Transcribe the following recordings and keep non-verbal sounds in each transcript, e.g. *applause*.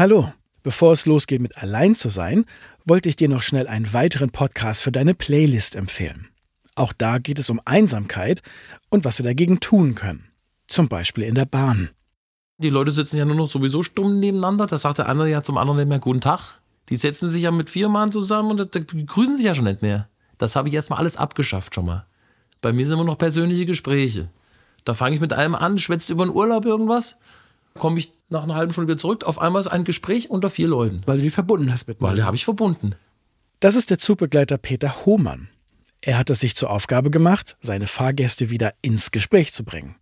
Hallo, bevor es losgeht mit Allein zu sein, wollte ich dir noch schnell einen weiteren Podcast für deine Playlist empfehlen. Auch da geht es um Einsamkeit und was wir dagegen tun können. Zum Beispiel in der Bahn. Die Leute sitzen ja nur noch sowieso stumm nebeneinander. Da sagt der eine ja zum anderen nicht mehr Guten Tag. Die setzen sich ja mit vier Mann zusammen und grüßen sich ja schon nicht mehr. Das habe ich erstmal alles abgeschafft schon mal. Bei mir sind immer noch persönliche Gespräche. Da fange ich mit einem an, schwätzt über den Urlaub irgendwas, komme ich nach einer halben Stunde wieder zurück. Auf einmal ist ein Gespräch unter vier Leuten. Weil du die verbunden hast mit Weil die habe ich verbunden. Das ist der Zugbegleiter Peter Hohmann. Er hat es sich zur Aufgabe gemacht, seine Fahrgäste wieder ins Gespräch zu bringen.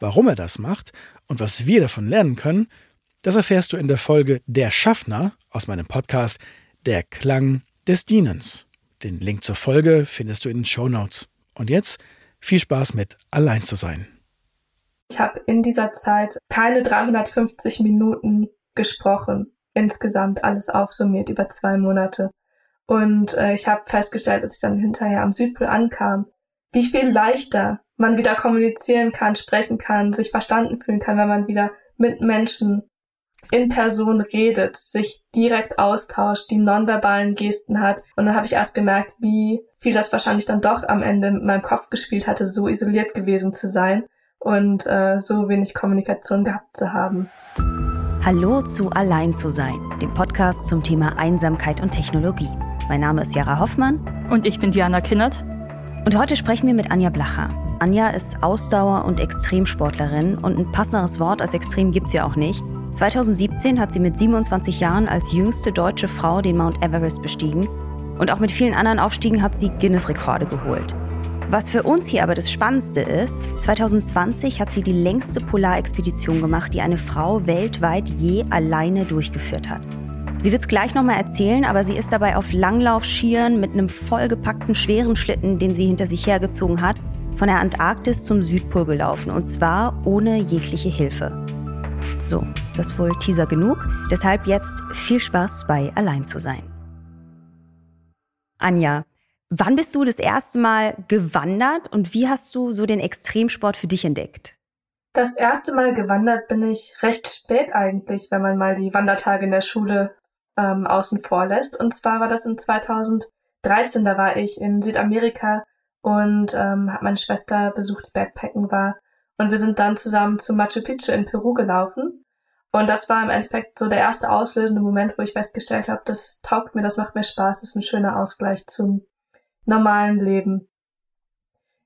Warum er das macht und was wir davon lernen können, das erfährst du in der Folge Der Schaffner aus meinem Podcast Der Klang des Dienens. Den Link zur Folge findest du in den Show Notes. Und jetzt viel Spaß mit Allein zu sein. Ich habe in dieser Zeit keine 350 Minuten gesprochen. Insgesamt alles aufsummiert über zwei Monate. Und äh, ich habe festgestellt, als ich dann hinterher am Südpol ankam, wie viel leichter man wieder kommunizieren kann, sprechen kann, sich verstanden fühlen kann, wenn man wieder mit Menschen in Person redet, sich direkt austauscht, die nonverbalen Gesten hat. Und dann habe ich erst gemerkt, wie viel das wahrscheinlich dann doch am Ende mit meinem Kopf gespielt hatte, so isoliert gewesen zu sein und äh, so wenig Kommunikation gehabt zu haben. Hallo zu Allein zu sein, dem Podcast zum Thema Einsamkeit und Technologie. Mein Name ist Jara Hoffmann. Und ich bin Diana Kinnert. Und heute sprechen wir mit Anja Blacher. Anja ist Ausdauer- und Extremsportlerin und ein passenderes Wort als extrem gibt's ja auch nicht. 2017 hat sie mit 27 Jahren als jüngste deutsche Frau den Mount Everest bestiegen und auch mit vielen anderen Aufstiegen hat sie Guinness-Rekorde geholt. Was für uns hier aber das Spannendste ist, 2020 hat sie die längste Polarexpedition gemacht, die eine Frau weltweit je alleine durchgeführt hat. Sie wird es gleich nochmal erzählen, aber sie ist dabei auf Langlaufschieren mit einem vollgepackten schweren Schlitten, den sie hinter sich hergezogen hat, von der Antarktis zum Südpol gelaufen und zwar ohne jegliche Hilfe. So, das ist wohl Teaser genug. Deshalb jetzt viel Spaß bei Allein zu sein. Anja, wann bist du das erste Mal gewandert und wie hast du so den Extremsport für dich entdeckt? Das erste Mal gewandert bin ich recht spät eigentlich, wenn man mal die Wandertage in der Schule ähm, außen vor lässt. Und zwar war das in 2013, da war ich in Südamerika und ähm, habe meine Schwester besucht, die Backpacken war. Und wir sind dann zusammen zu Machu Picchu in Peru gelaufen. Und das war im Endeffekt so der erste auslösende Moment, wo ich festgestellt habe, das taugt mir, das macht mir Spaß, das ist ein schöner Ausgleich zum normalen Leben.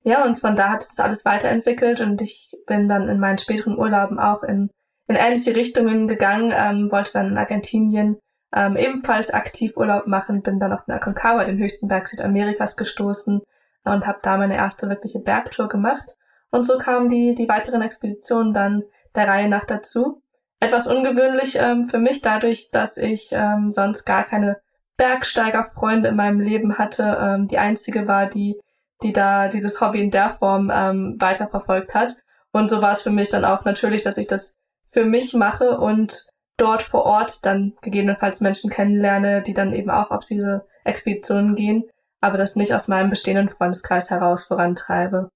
Ja, und von da hat sich das alles weiterentwickelt und ich bin dann in meinen späteren Urlauben auch in, in ähnliche Richtungen gegangen, ähm, wollte dann in Argentinien ähm, ebenfalls aktiv Urlaub machen, bin dann auf den Aconcagua, den höchsten Berg Südamerikas, gestoßen und habe da meine erste wirkliche Bergtour gemacht. Und so kamen die, die weiteren Expeditionen dann der Reihe nach dazu. Etwas ungewöhnlich ähm, für mich dadurch, dass ich ähm, sonst gar keine Bergsteigerfreunde in meinem Leben hatte. Ähm, die einzige war, die, die da dieses Hobby in der Form ähm, weiterverfolgt hat. Und so war es für mich dann auch natürlich, dass ich das für mich mache und dort vor Ort dann gegebenenfalls Menschen kennenlerne, die dann eben auch auf diese Expeditionen gehen, aber das nicht aus meinem bestehenden Freundeskreis heraus vorantreibe.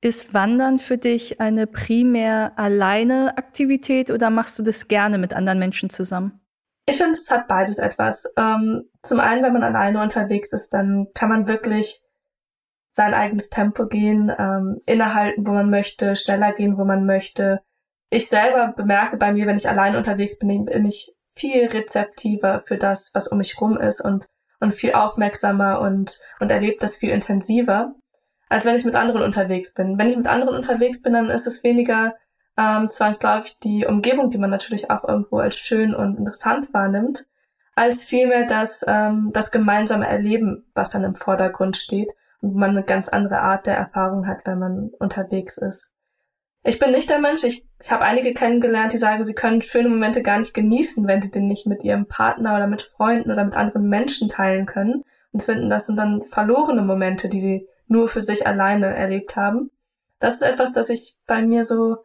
Ist Wandern für dich eine primär alleine Aktivität oder machst du das gerne mit anderen Menschen zusammen? Ich finde, es hat beides etwas. Ähm, zum einen, wenn man alleine unterwegs ist, dann kann man wirklich sein eigenes Tempo gehen, ähm, innehalten, wo man möchte, schneller gehen, wo man möchte, ich selber bemerke bei mir, wenn ich allein unterwegs bin, bin ich viel rezeptiver für das, was um mich rum ist und, und viel aufmerksamer und, und erlebt das viel intensiver, als wenn ich mit anderen unterwegs bin. Wenn ich mit anderen unterwegs bin, dann ist es weniger ähm, zwangsläufig die Umgebung, die man natürlich auch irgendwo als schön und interessant wahrnimmt, als vielmehr das, ähm, das gemeinsame Erleben, was dann im Vordergrund steht und man eine ganz andere Art der Erfahrung hat, wenn man unterwegs ist. Ich bin nicht der Mensch. Ich, ich habe einige kennengelernt, die sagen, sie können schöne Momente gar nicht genießen, wenn sie den nicht mit ihrem Partner oder mit Freunden oder mit anderen Menschen teilen können und finden, das sind dann verlorene Momente, die sie nur für sich alleine erlebt haben. Das ist etwas, das ich bei mir so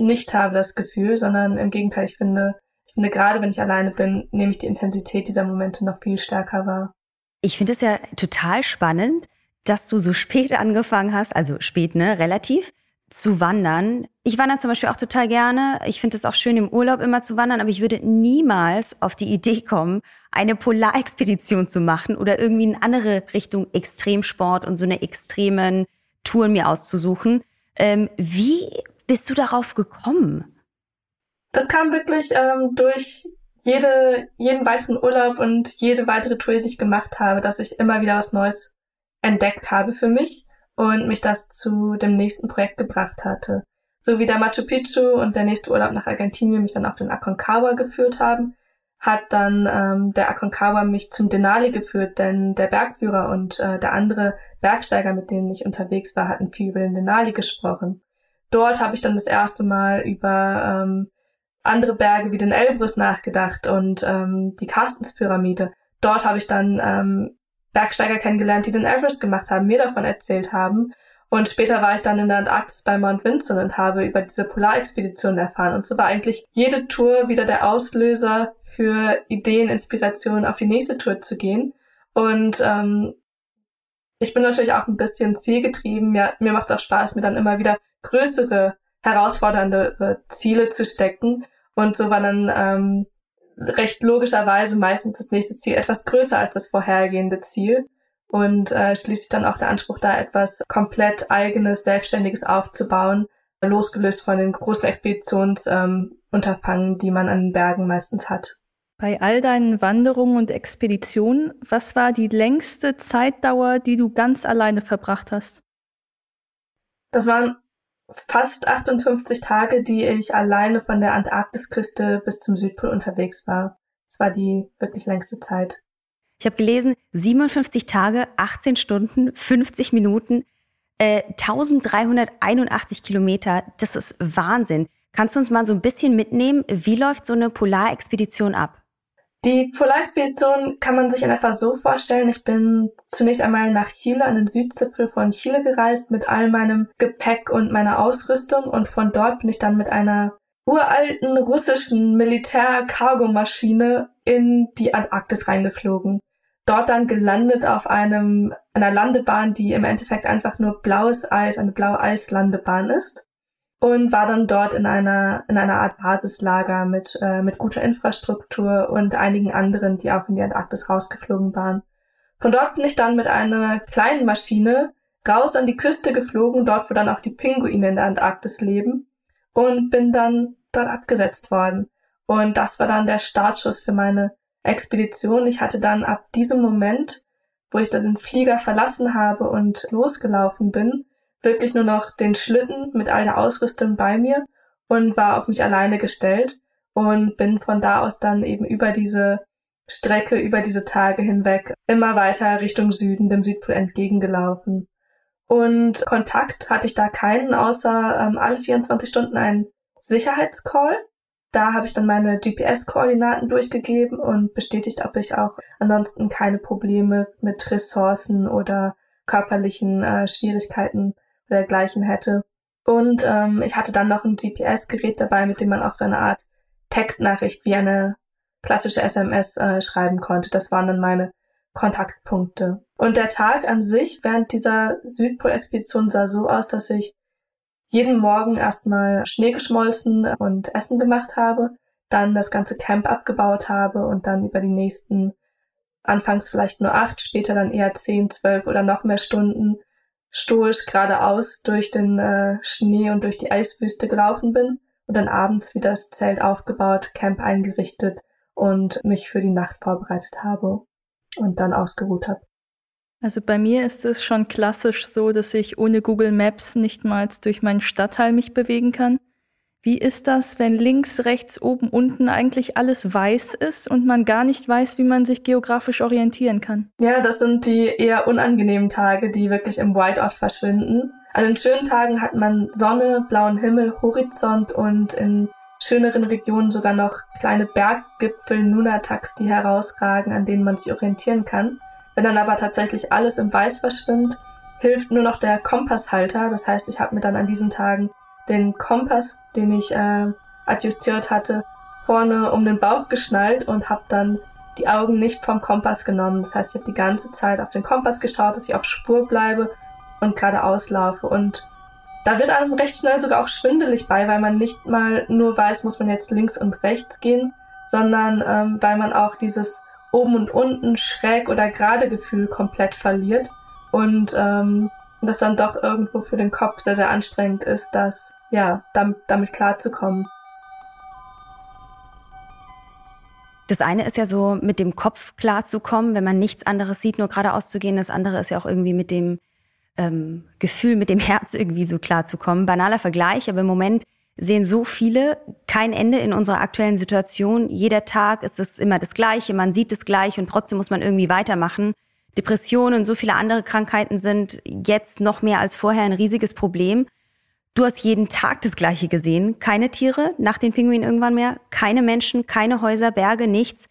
nicht habe, das Gefühl, sondern im Gegenteil, ich finde, ich finde gerade wenn ich alleine bin, nehme ich die Intensität dieser Momente noch viel stärker wahr. Ich finde es ja total spannend, dass du so *laughs* spät angefangen hast, also spät, ne, relativ, zu wandern. Ich wandere zum Beispiel auch total gerne. Ich finde es auch schön, im Urlaub immer zu wandern, aber ich würde niemals auf die Idee kommen, eine Polarexpedition zu machen oder irgendwie in andere Richtung Extremsport und so eine extremen Touren mir auszusuchen. Ähm, wie bist du darauf gekommen? Das kam wirklich ähm, durch jede, jeden weiteren Urlaub und jede weitere Tour, die ich gemacht habe, dass ich immer wieder was Neues entdeckt habe für mich und mich das zu dem nächsten Projekt gebracht hatte. So wie der Machu Picchu und der nächste Urlaub nach Argentinien mich dann auf den Aconcagua geführt haben, hat dann ähm, der Aconcagua mich zum Denali geführt, denn der Bergführer und äh, der andere Bergsteiger, mit denen ich unterwegs war, hatten viel über den Denali gesprochen. Dort habe ich dann das erste Mal über ähm, andere Berge wie den Elbrus nachgedacht und ähm, die Carstenspyramide. Dort habe ich dann ähm, Bergsteiger kennengelernt, die den Everest gemacht haben, mir davon erzählt haben. Und später war ich dann in der Antarktis bei Mount Vinson und habe über diese Polarexpedition erfahren. Und so war eigentlich jede Tour wieder der Auslöser für Ideen, Inspirationen auf die nächste Tour zu gehen. Und ähm, ich bin natürlich auch ein bisschen zielgetrieben. Mir, mir macht es auch Spaß, mir dann immer wieder größere, herausfordernde Ziele zu stecken. Und so war dann ähm, recht logischerweise meistens das nächste Ziel etwas größer als das vorhergehende Ziel und äh, schließlich dann auch der Anspruch, da etwas komplett eigenes, selbstständiges aufzubauen, losgelöst von den großen Expeditionsunterfangen, ähm, die man an den Bergen meistens hat. Bei all deinen Wanderungen und Expeditionen, was war die längste Zeitdauer, die du ganz alleine verbracht hast? Das waren fast 58 Tage, die ich alleine von der Antarktisküste bis zum Südpol unterwegs war. Das war die wirklich längste Zeit. Ich habe gelesen, 57 Tage, 18 Stunden, 50 Minuten, äh, 1381 Kilometer. Das ist Wahnsinn. Kannst du uns mal so ein bisschen mitnehmen? Wie läuft so eine Polarexpedition ab? Die Polarexpedition kann man sich in etwa so vorstellen. Ich bin zunächst einmal nach Chile, an den Südzipfel von Chile gereist mit all meinem Gepäck und meiner Ausrüstung und von dort bin ich dann mit einer uralten russischen Militär-Cargomaschine in die Antarktis reingeflogen. Dort dann gelandet auf einem, einer Landebahn, die im Endeffekt einfach nur blaues Eis, eine blaue Eislandebahn ist und war dann dort in einer, in einer Art Basislager mit, äh, mit guter Infrastruktur und einigen anderen, die auch in die Antarktis rausgeflogen waren. Von dort bin ich dann mit einer kleinen Maschine raus an die Küste geflogen, dort wo dann auch die Pinguine in der Antarktis leben und bin dann dort abgesetzt worden. Und das war dann der Startschuss für meine Expedition. Ich hatte dann ab diesem Moment, wo ich den Flieger verlassen habe und losgelaufen bin, wirklich nur noch den Schlitten mit all der Ausrüstung bei mir und war auf mich alleine gestellt und bin von da aus dann eben über diese Strecke, über diese Tage hinweg immer weiter Richtung Süden, dem Südpol entgegengelaufen. Und Kontakt hatte ich da keinen, außer ähm, alle 24 Stunden einen Sicherheitscall. Da habe ich dann meine GPS-Koordinaten durchgegeben und bestätigt, ob ich auch ansonsten keine Probleme mit Ressourcen oder körperlichen äh, Schwierigkeiten dergleichen hätte. Und ähm, ich hatte dann noch ein GPS-Gerät dabei, mit dem man auch so eine Art Textnachricht wie eine klassische SMS äh, schreiben konnte. Das waren dann meine Kontaktpunkte. Und der Tag an sich während dieser Südpol-Expedition sah so aus, dass ich jeden Morgen erstmal Schnee geschmolzen und Essen gemacht habe, dann das ganze Camp abgebaut habe und dann über die nächsten, anfangs vielleicht nur acht, später dann eher zehn, zwölf oder noch mehr Stunden stoisch geradeaus durch den äh, Schnee und durch die Eiswüste gelaufen bin und dann abends wieder das Zelt aufgebaut, Camp eingerichtet und mich für die Nacht vorbereitet habe und dann ausgeruht habe. Also bei mir ist es schon klassisch so, dass ich ohne Google Maps nicht mal durch meinen Stadtteil mich bewegen kann. Wie ist das, wenn links, rechts, oben, unten eigentlich alles weiß ist und man gar nicht weiß, wie man sich geografisch orientieren kann? Ja, das sind die eher unangenehmen Tage, die wirklich im Whiteout verschwinden. An den schönen Tagen hat man Sonne, blauen Himmel, Horizont und in schöneren Regionen sogar noch kleine Berggipfel, Nunataks, die herausragen, an denen man sich orientieren kann. Wenn dann aber tatsächlich alles im Weiß verschwindet, hilft nur noch der Kompasshalter. Das heißt, ich habe mir dann an diesen Tagen den Kompass, den ich äh, adjustiert hatte, vorne um den Bauch geschnallt und habe dann die Augen nicht vom Kompass genommen. Das heißt, ich habe die ganze Zeit auf den Kompass geschaut, dass ich auf Spur bleibe und geradeaus laufe. Und da wird einem recht schnell sogar auch schwindelig bei, weil man nicht mal nur weiß, muss man jetzt links und rechts gehen, sondern ähm, weil man auch dieses oben und unten schräg oder gerade Gefühl komplett verliert und ähm, das dann doch irgendwo für den Kopf sehr, sehr anstrengend ist, das ja damit, damit klarzukommen. Das eine ist ja so, mit dem Kopf klarzukommen, wenn man nichts anderes sieht, nur geradeaus zu gehen. Das andere ist ja auch irgendwie mit dem ähm, Gefühl, mit dem Herz irgendwie so klarzukommen. Banaler Vergleich, aber im Moment sehen so viele kein Ende in unserer aktuellen Situation. Jeder Tag ist es immer das Gleiche, man sieht es gleich und trotzdem muss man irgendwie weitermachen. Depressionen und so viele andere Krankheiten sind jetzt noch mehr als vorher ein riesiges Problem. Du hast jeden Tag das Gleiche gesehen. Keine Tiere nach den Pinguinen irgendwann mehr, keine Menschen, keine Häuser, Berge, nichts.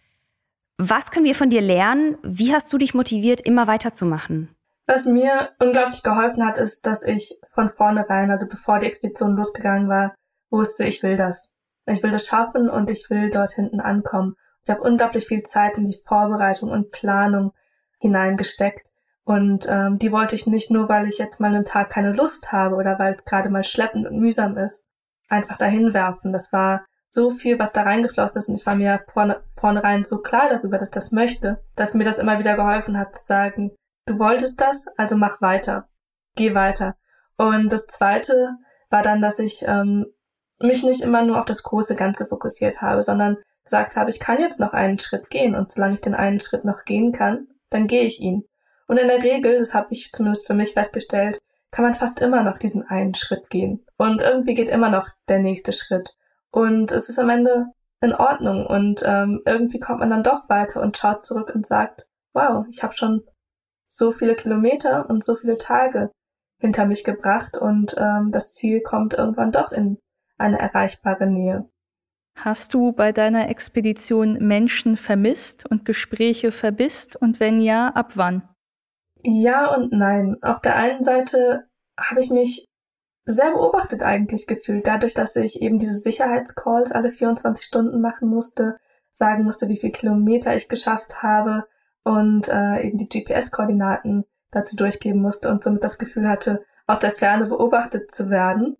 Was können wir von dir lernen? Wie hast du dich motiviert, immer weiterzumachen? Was mir unglaublich geholfen hat, ist, dass ich von vornherein, also bevor die Expedition losgegangen war, wusste, ich will das. Ich will das schaffen und ich will dort hinten ankommen. Ich habe unglaublich viel Zeit in die Vorbereitung und Planung hineingesteckt. Und ähm, die wollte ich nicht nur, weil ich jetzt mal einen Tag keine Lust habe oder weil es gerade mal schleppend und mühsam ist, einfach dahin werfen. Das war so viel, was da reingeflossen ist und ich war mir vorne, vornherein so klar darüber, dass das möchte, dass mir das immer wieder geholfen hat zu sagen, du wolltest das, also mach weiter, geh weiter. Und das Zweite war dann, dass ich ähm, mich nicht immer nur auf das große Ganze fokussiert habe, sondern gesagt habe, ich kann jetzt noch einen Schritt gehen und solange ich den einen Schritt noch gehen kann, dann gehe ich ihn. Und in der Regel, das habe ich zumindest für mich festgestellt, kann man fast immer noch diesen einen Schritt gehen. Und irgendwie geht immer noch der nächste Schritt. Und es ist am Ende in Ordnung. Und ähm, irgendwie kommt man dann doch weiter und schaut zurück und sagt, wow, ich habe schon so viele Kilometer und so viele Tage hinter mich gebracht und ähm, das Ziel kommt irgendwann doch in eine erreichbare Nähe. Hast du bei deiner Expedition Menschen vermisst und Gespräche verbisst? Und wenn ja, ab wann? Ja und nein. Auf der einen Seite habe ich mich sehr beobachtet eigentlich gefühlt, dadurch, dass ich eben diese Sicherheitscalls alle 24 Stunden machen musste, sagen musste, wie viel Kilometer ich geschafft habe und äh, eben die GPS-Koordinaten dazu durchgeben musste und somit das Gefühl hatte, aus der Ferne beobachtet zu werden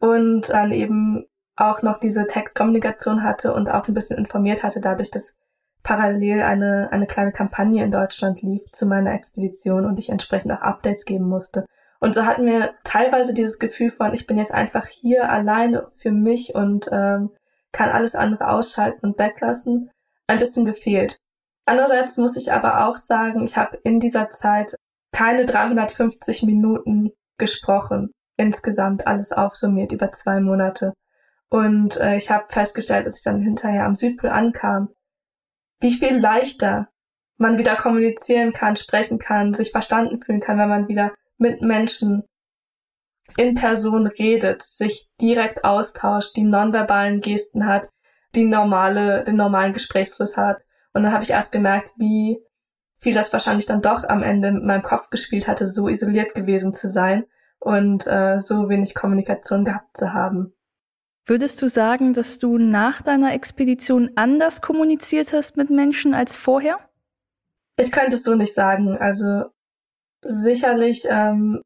und dann eben auch noch diese Textkommunikation hatte und auch ein bisschen informiert hatte, dadurch, dass parallel eine, eine kleine Kampagne in Deutschland lief zu meiner Expedition und ich entsprechend auch Updates geben musste. Und so hatten wir teilweise dieses Gefühl von, ich bin jetzt einfach hier alleine für mich und ähm, kann alles andere ausschalten und weglassen, ein bisschen gefehlt. Andererseits muss ich aber auch sagen, ich habe in dieser Zeit keine 350 Minuten gesprochen. Insgesamt alles aufsummiert über zwei Monate. Und äh, ich habe festgestellt, dass ich dann hinterher am Südpol ankam, wie viel leichter man wieder kommunizieren kann, sprechen kann, sich verstanden fühlen kann, wenn man wieder mit Menschen in Person redet, sich direkt austauscht, die nonverbalen Gesten hat, die normale, den normalen Gesprächsfluss hat. Und dann habe ich erst gemerkt, wie viel das wahrscheinlich dann doch am Ende mit meinem Kopf gespielt hatte, so isoliert gewesen zu sein und äh, so wenig Kommunikation gehabt zu haben. Würdest du sagen, dass du nach deiner Expedition anders kommuniziert hast mit Menschen als vorher? Ich könnte es so nicht sagen. Also sicherlich ähm,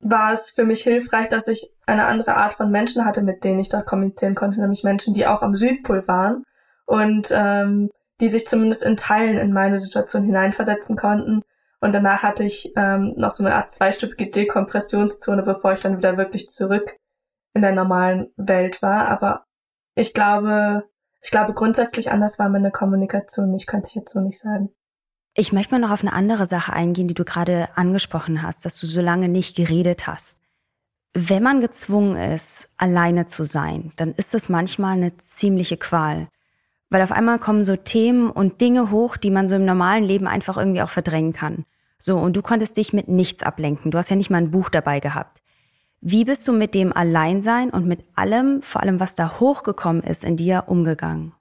war es für mich hilfreich, dass ich eine andere Art von Menschen hatte, mit denen ich dort kommunizieren konnte, nämlich Menschen, die auch am Südpol waren und ähm, die sich zumindest in Teilen in meine Situation hineinversetzen konnten. Und danach hatte ich ähm, noch so eine Art zweistufige Dekompressionszone, bevor ich dann wieder wirklich zurück in der normalen Welt war. Aber ich glaube, ich glaube grundsätzlich anders war meine Kommunikation nicht, könnte ich jetzt so nicht sagen. Ich möchte mal noch auf eine andere Sache eingehen, die du gerade angesprochen hast, dass du so lange nicht geredet hast. Wenn man gezwungen ist, alleine zu sein, dann ist das manchmal eine ziemliche Qual. Weil auf einmal kommen so Themen und Dinge hoch, die man so im normalen Leben einfach irgendwie auch verdrängen kann. So, und du konntest dich mit nichts ablenken. Du hast ja nicht mal ein Buch dabei gehabt. Wie bist du mit dem Alleinsein und mit allem, vor allem was da hochgekommen ist, in dir umgegangen?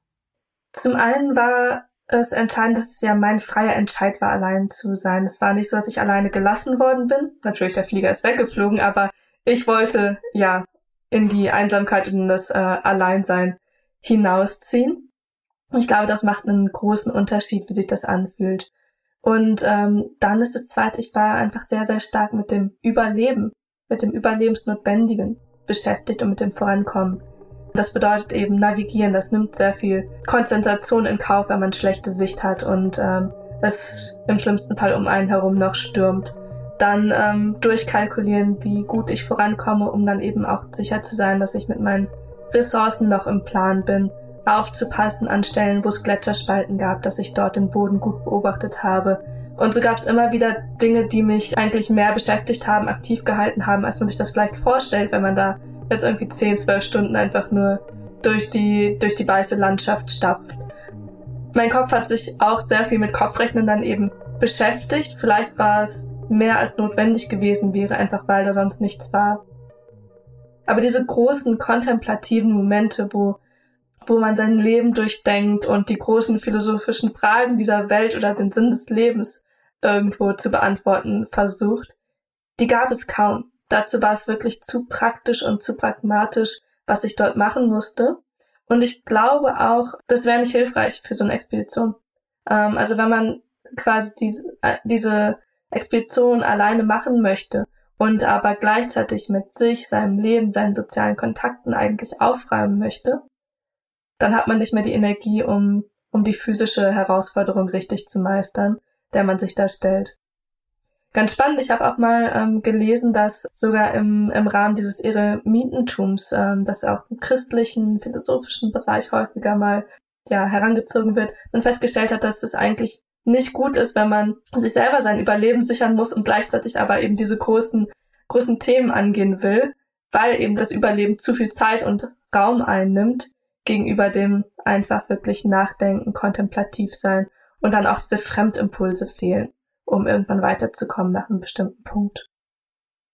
Zum einen war es entscheidend, dass es ja mein freier Entscheid war, allein zu sein. Es war nicht so, dass ich alleine gelassen worden bin. Natürlich, der Flieger ist weggeflogen, aber ich wollte ja in die Einsamkeit und in das äh, Alleinsein hinausziehen. Ich glaube, das macht einen großen Unterschied, wie sich das anfühlt. Und ähm, dann ist das zweite, ich war einfach sehr, sehr stark mit dem Überleben mit dem Überlebensnotwendigen beschäftigt und mit dem Vorankommen. Das bedeutet eben navigieren. Das nimmt sehr viel Konzentration in Kauf, wenn man schlechte Sicht hat und ähm, es im schlimmsten Fall um einen herum noch stürmt. Dann ähm, durchkalkulieren, wie gut ich vorankomme, um dann eben auch sicher zu sein, dass ich mit meinen Ressourcen noch im Plan bin. Aufzupassen an Stellen, wo es Gletscherspalten gab, dass ich dort den Boden gut beobachtet habe. Und so gab es immer wieder Dinge, die mich eigentlich mehr beschäftigt haben, aktiv gehalten haben, als man sich das vielleicht vorstellt, wenn man da jetzt irgendwie 10, 12 Stunden einfach nur durch die, durch die weiße Landschaft stapft. Mein Kopf hat sich auch sehr viel mit Kopfrechnen dann eben beschäftigt. Vielleicht war es mehr als notwendig gewesen wäre, einfach weil da sonst nichts war. Aber diese großen kontemplativen Momente, wo, wo man sein Leben durchdenkt und die großen philosophischen Fragen dieser Welt oder den Sinn des Lebens irgendwo zu beantworten versucht, die gab es kaum. Dazu war es wirklich zu praktisch und zu pragmatisch, was ich dort machen musste. Und ich glaube auch, das wäre nicht hilfreich für so eine Expedition. Ähm, also wenn man quasi diese, äh, diese Expedition alleine machen möchte und aber gleichzeitig mit sich, seinem Leben, seinen sozialen Kontakten eigentlich aufräumen möchte, dann hat man nicht mehr die Energie, um, um die physische Herausforderung richtig zu meistern, der man sich da stellt. Ganz spannend, ich habe auch mal ähm, gelesen, dass sogar im, im Rahmen dieses Eremitentums, ähm, das auch im christlichen, philosophischen Bereich häufiger mal ja, herangezogen wird, man festgestellt hat, dass es eigentlich nicht gut ist, wenn man sich selber sein Überleben sichern muss und gleichzeitig aber eben diese großen, großen Themen angehen will, weil eben das Überleben zu viel Zeit und Raum einnimmt gegenüber dem einfach wirklich nachdenken, kontemplativ sein und dann auch diese Fremdimpulse fehlen um irgendwann weiterzukommen nach einem bestimmten Punkt.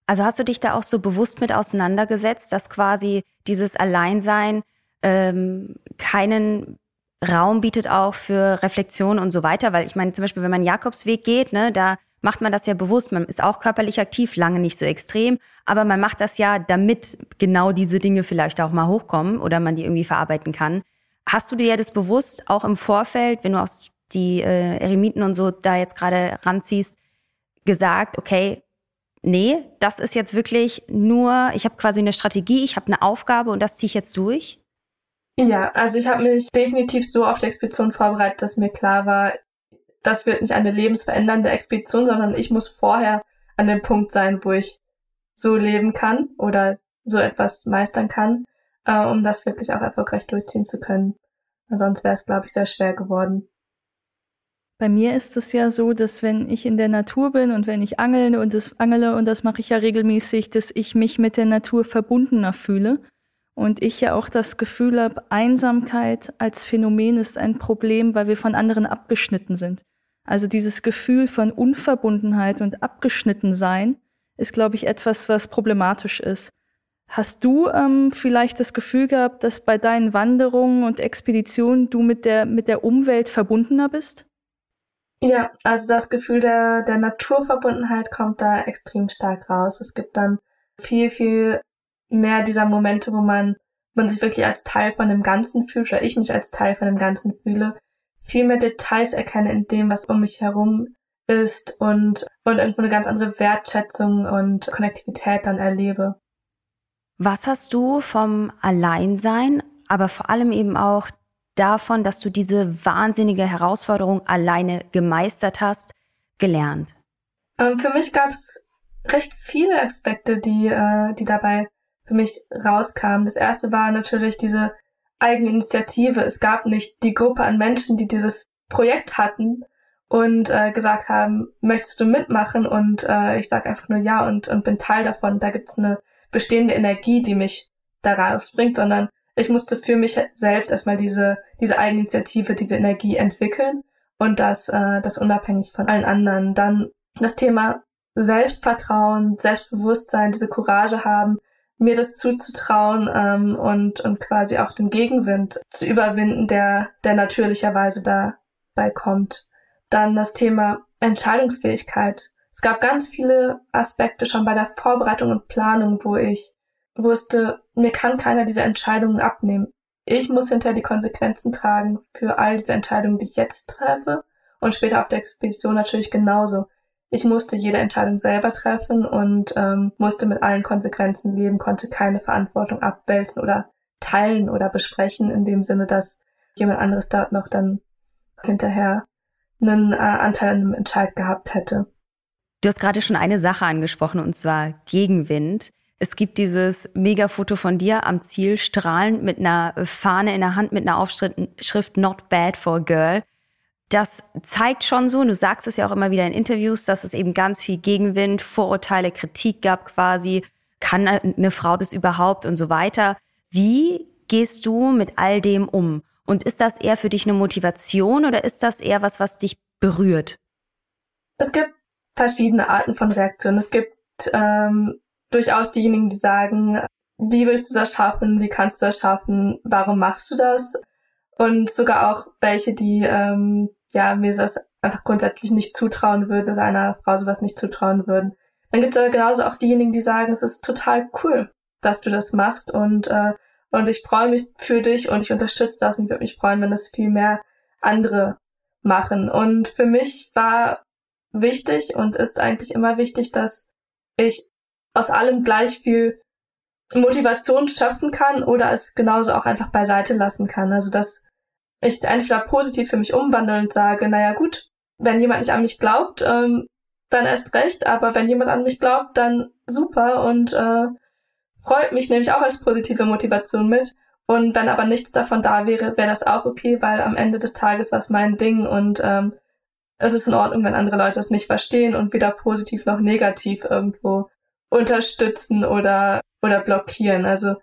Also hast du dich da auch so bewusst mit auseinandergesetzt, dass quasi dieses Alleinsein ähm, keinen Raum bietet auch für Reflexion und so weiter, weil ich meine zum Beispiel, wenn man Jakobsweg geht, ne, da macht man das ja bewusst, man ist auch körperlich aktiv, lange nicht so extrem, aber man macht das ja, damit genau diese Dinge vielleicht auch mal hochkommen oder man die irgendwie verarbeiten kann. Hast du dir das bewusst auch im Vorfeld, wenn du aus die äh, Eremiten und so da jetzt gerade ranziehst, gesagt, okay, nee, das ist jetzt wirklich nur, ich habe quasi eine Strategie, ich habe eine Aufgabe und das ziehe ich jetzt durch? Ja, also ich habe mich definitiv so auf die Expedition vorbereitet, dass mir klar war, das wird nicht eine lebensverändernde Expedition, sondern ich muss vorher an dem Punkt sein, wo ich so leben kann oder so etwas meistern kann, äh, um das wirklich auch erfolgreich durchziehen zu können. Sonst wäre es, glaube ich, sehr schwer geworden. Bei mir ist es ja so, dass wenn ich in der Natur bin und wenn ich angeln und das angele und das mache ich ja regelmäßig, dass ich mich mit der Natur verbundener fühle und ich ja auch das Gefühl habe, Einsamkeit als Phänomen ist ein Problem, weil wir von anderen abgeschnitten sind. Also dieses Gefühl von Unverbundenheit und Abgeschnittensein ist, glaube ich, etwas, was problematisch ist. Hast du ähm, vielleicht das Gefühl gehabt, dass bei deinen Wanderungen und Expeditionen du mit der, mit der Umwelt verbundener bist? Ja, also das Gefühl der, der Naturverbundenheit kommt da extrem stark raus. Es gibt dann viel, viel mehr dieser Momente, wo man, man sich wirklich als Teil von dem Ganzen fühlt, oder ich mich als Teil von dem Ganzen fühle, viel mehr Details erkenne in dem, was um mich herum ist und, und irgendwo eine ganz andere Wertschätzung und Konnektivität dann erlebe. Was hast du vom Alleinsein, aber vor allem eben auch davon, dass du diese wahnsinnige Herausforderung alleine gemeistert hast, gelernt? Ähm, für mich gab es recht viele Aspekte, die, äh, die dabei für mich rauskamen. Das erste war natürlich diese Eigeninitiative. Es gab nicht die Gruppe an Menschen, die dieses Projekt hatten und äh, gesagt haben, möchtest du mitmachen? Und äh, ich sage einfach nur ja und, und bin Teil davon. Da gibt es eine bestehende Energie, die mich da rausbringt, sondern ich musste für mich selbst erstmal diese, diese Eigeninitiative, diese Energie entwickeln und das, äh, das unabhängig von allen anderen. Dann das Thema Selbstvertrauen, Selbstbewusstsein, diese Courage haben, mir das zuzutrauen ähm, und, und quasi auch den Gegenwind zu überwinden, der, der natürlicherweise dabei kommt. Dann das Thema Entscheidungsfähigkeit. Es gab ganz viele Aspekte schon bei der Vorbereitung und Planung, wo ich wusste, mir kann keiner diese Entscheidungen abnehmen. Ich muss hinterher die Konsequenzen tragen für all diese Entscheidungen, die ich jetzt treffe und später auf der Expedition natürlich genauso. ich musste jede Entscheidung selber treffen und ähm, musste mit allen Konsequenzen leben, konnte keine Verantwortung abwälzen oder teilen oder besprechen, in dem Sinne, dass jemand anderes dort noch dann hinterher einen äh, Anteil an einem Entscheid gehabt hätte. Du hast gerade schon eine Sache angesprochen, und zwar Gegenwind. Es gibt dieses Megafoto von dir am Ziel, strahlend mit einer Fahne in der Hand, mit einer Aufschrift Not Bad for a Girl. Das zeigt schon so, und du sagst es ja auch immer wieder in Interviews, dass es eben ganz viel Gegenwind, Vorurteile, Kritik gab quasi. Kann eine Frau das überhaupt und so weiter? Wie gehst du mit all dem um? Und ist das eher für dich eine Motivation oder ist das eher was, was dich berührt? Es gibt verschiedene Arten von Reaktionen. Es gibt ähm, durchaus diejenigen, die sagen, wie willst du das schaffen? Wie kannst du das schaffen? Warum machst du das? Und sogar auch welche, die ähm, ja mir das einfach grundsätzlich nicht zutrauen würden oder einer Frau sowas nicht zutrauen würden. Dann gibt es aber genauso auch diejenigen, die sagen, es ist total cool, dass du das machst und äh, und ich freue mich für dich und ich unterstütze das und würde mich freuen, wenn das viel mehr andere machen. Und für mich war wichtig und ist eigentlich immer wichtig, dass ich aus allem gleich viel Motivation schöpfen kann oder es genauso auch einfach beiseite lassen kann. Also dass ich es entweder positiv für mich umwandle und sage, naja gut, wenn jemand nicht an mich glaubt, ähm, dann erst recht, aber wenn jemand an mich glaubt, dann super und äh, freut mich nämlich auch als positive Motivation mit. Und wenn aber nichts davon da wäre, wäre das auch okay, weil am Ende des Tages war es mein Ding und ähm, es ist in Ordnung, wenn andere Leute es nicht verstehen und weder positiv noch negativ irgendwo unterstützen oder, oder blockieren. Also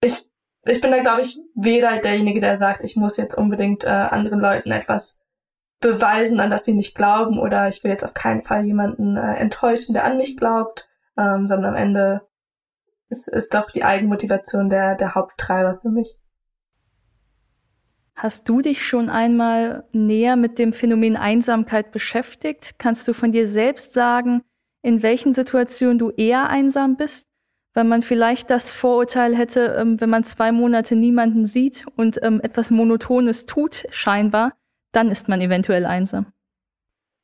ich, ich bin da, glaube ich, weder derjenige, der sagt, ich muss jetzt unbedingt äh, anderen Leuten etwas beweisen, an das sie nicht glauben, oder ich will jetzt auf keinen Fall jemanden äh, enttäuschen, der an mich glaubt, ähm, sondern am Ende ist, ist doch die Eigenmotivation der, der Haupttreiber für mich. Hast du dich schon einmal näher mit dem Phänomen Einsamkeit beschäftigt? Kannst du von dir selbst sagen, in welchen Situationen du eher einsam bist? Weil man vielleicht das Vorurteil hätte, ähm, wenn man zwei Monate niemanden sieht und ähm, etwas Monotones tut, scheinbar, dann ist man eventuell einsam.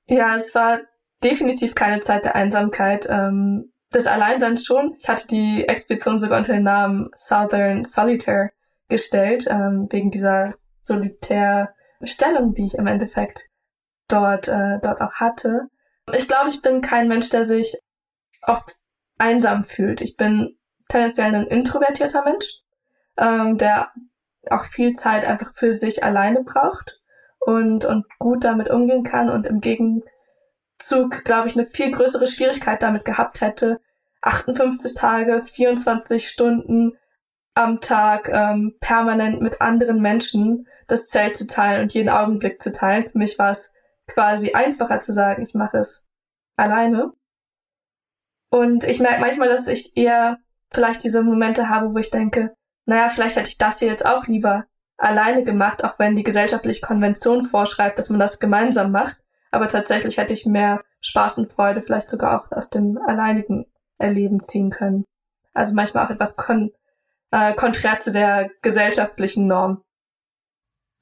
Ja, es war definitiv keine Zeit der Einsamkeit. Ähm, des Alleinseins schon. Ich hatte die Expedition sogar unter dem Namen Southern Solitaire gestellt, wegen dieser Solitärstellung, die ich im Endeffekt dort, äh, dort auch hatte. Ich glaube, ich bin kein Mensch, der sich oft einsam fühlt. Ich bin tendenziell ein introvertierter Mensch, ähm, der auch viel Zeit einfach für sich alleine braucht und, und gut damit umgehen kann und im Gegenzug, glaube ich, eine viel größere Schwierigkeit damit gehabt hätte, 58 Tage, 24 Stunden am Tag ähm, permanent mit anderen Menschen das Zelt zu teilen und jeden Augenblick zu teilen. Für mich war es quasi einfacher zu sagen, ich mache es alleine. Und ich merke manchmal, dass ich eher vielleicht diese Momente habe, wo ich denke, naja, vielleicht hätte ich das hier jetzt auch lieber alleine gemacht, auch wenn die gesellschaftliche Konvention vorschreibt, dass man das gemeinsam macht. Aber tatsächlich hätte ich mehr Spaß und Freude vielleicht sogar auch aus dem alleinigen Erleben ziehen können. Also manchmal auch etwas kon äh, konträr zu der gesellschaftlichen Norm.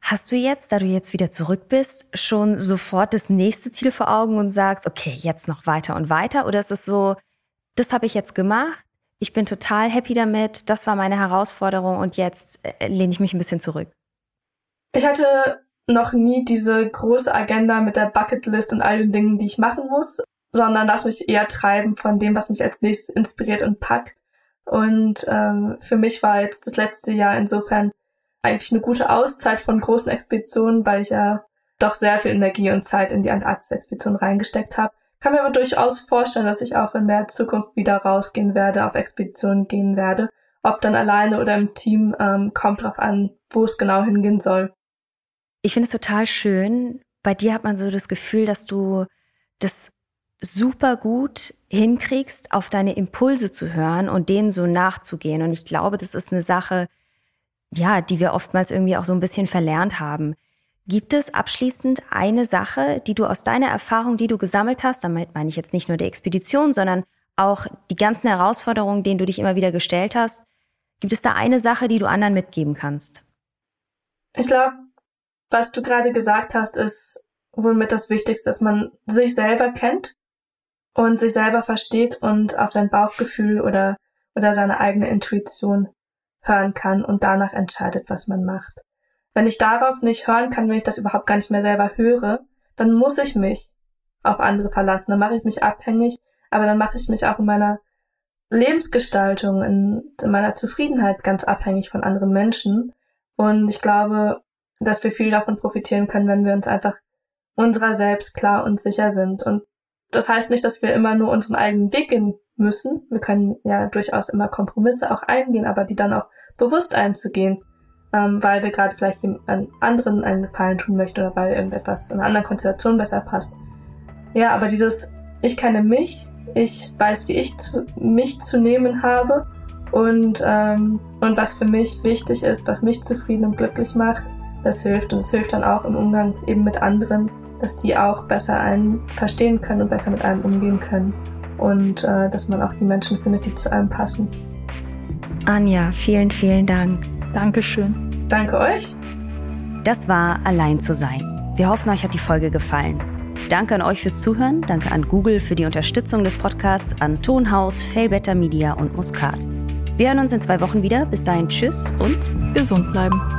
Hast du jetzt, da du jetzt wieder zurück bist, schon sofort das nächste Ziel vor Augen und sagst, okay, jetzt noch weiter und weiter? Oder ist es so, das habe ich jetzt gemacht, ich bin total happy damit, das war meine Herausforderung und jetzt äh, lehne ich mich ein bisschen zurück? Ich hatte noch nie diese große Agenda mit der Bucketlist und all den Dingen, die ich machen muss, sondern lass mich eher treiben von dem, was mich als nächstes inspiriert und packt. Und ähm, für mich war jetzt das letzte Jahr insofern eigentlich eine gute Auszeit von großen Expeditionen, weil ich ja doch sehr viel Energie und Zeit in die Antarktis-Expedition reingesteckt habe. Kann mir aber durchaus vorstellen, dass ich auch in der Zukunft wieder rausgehen werde, auf Expeditionen gehen werde. Ob dann alleine oder im Team, ähm, kommt drauf an, wo es genau hingehen soll. Ich finde es total schön. Bei dir hat man so das Gefühl, dass du das super gut hinkriegst, auf deine Impulse zu hören und denen so nachzugehen. Und ich glaube, das ist eine Sache, ja, die wir oftmals irgendwie auch so ein bisschen verlernt haben. Gibt es abschließend eine Sache, die du aus deiner Erfahrung, die du gesammelt hast, damit meine ich jetzt nicht nur die Expedition, sondern auch die ganzen Herausforderungen, denen du dich immer wieder gestellt hast, gibt es da eine Sache, die du anderen mitgeben kannst? Ich glaube, was du gerade gesagt hast, ist wohl mit das Wichtigste, dass man sich selber kennt und sich selber versteht und auf sein Bauchgefühl oder, oder seine eigene Intuition hören kann und danach entscheidet, was man macht. Wenn ich darauf nicht hören kann, wenn ich das überhaupt gar nicht mehr selber höre, dann muss ich mich auf andere verlassen. Dann mache ich mich abhängig, aber dann mache ich mich auch in meiner Lebensgestaltung, in, in meiner Zufriedenheit ganz abhängig von anderen Menschen. Und ich glaube, dass wir viel davon profitieren können, wenn wir uns einfach unserer selbst klar und sicher sind. Und das heißt nicht, dass wir immer nur unseren eigenen Weg gehen müssen. Wir können ja durchaus immer Kompromisse auch eingehen, aber die dann auch bewusst einzugehen, ähm, weil wir gerade vielleicht dem anderen einen Gefallen tun möchten oder weil irgendetwas in einer anderen Konstellation besser passt. Ja, aber dieses Ich kenne mich, ich weiß, wie ich zu, mich zu nehmen habe und, ähm, und was für mich wichtig ist, was mich zufrieden und glücklich macht, das hilft. Und es hilft dann auch im Umgang eben mit anderen, dass die auch besser einen verstehen können und besser mit einem umgehen können. Und äh, dass man auch die Menschen findet, die zu einem passen. Anja, vielen, vielen Dank. Dankeschön. Danke euch. Das war Allein zu sein. Wir hoffen, euch hat die Folge gefallen. Danke an euch fürs Zuhören, danke an Google für die Unterstützung des Podcasts, an Tonhaus, Failbetter Media und Muscat. Wir hören uns in zwei Wochen wieder. Bis dahin, tschüss und gesund bleiben.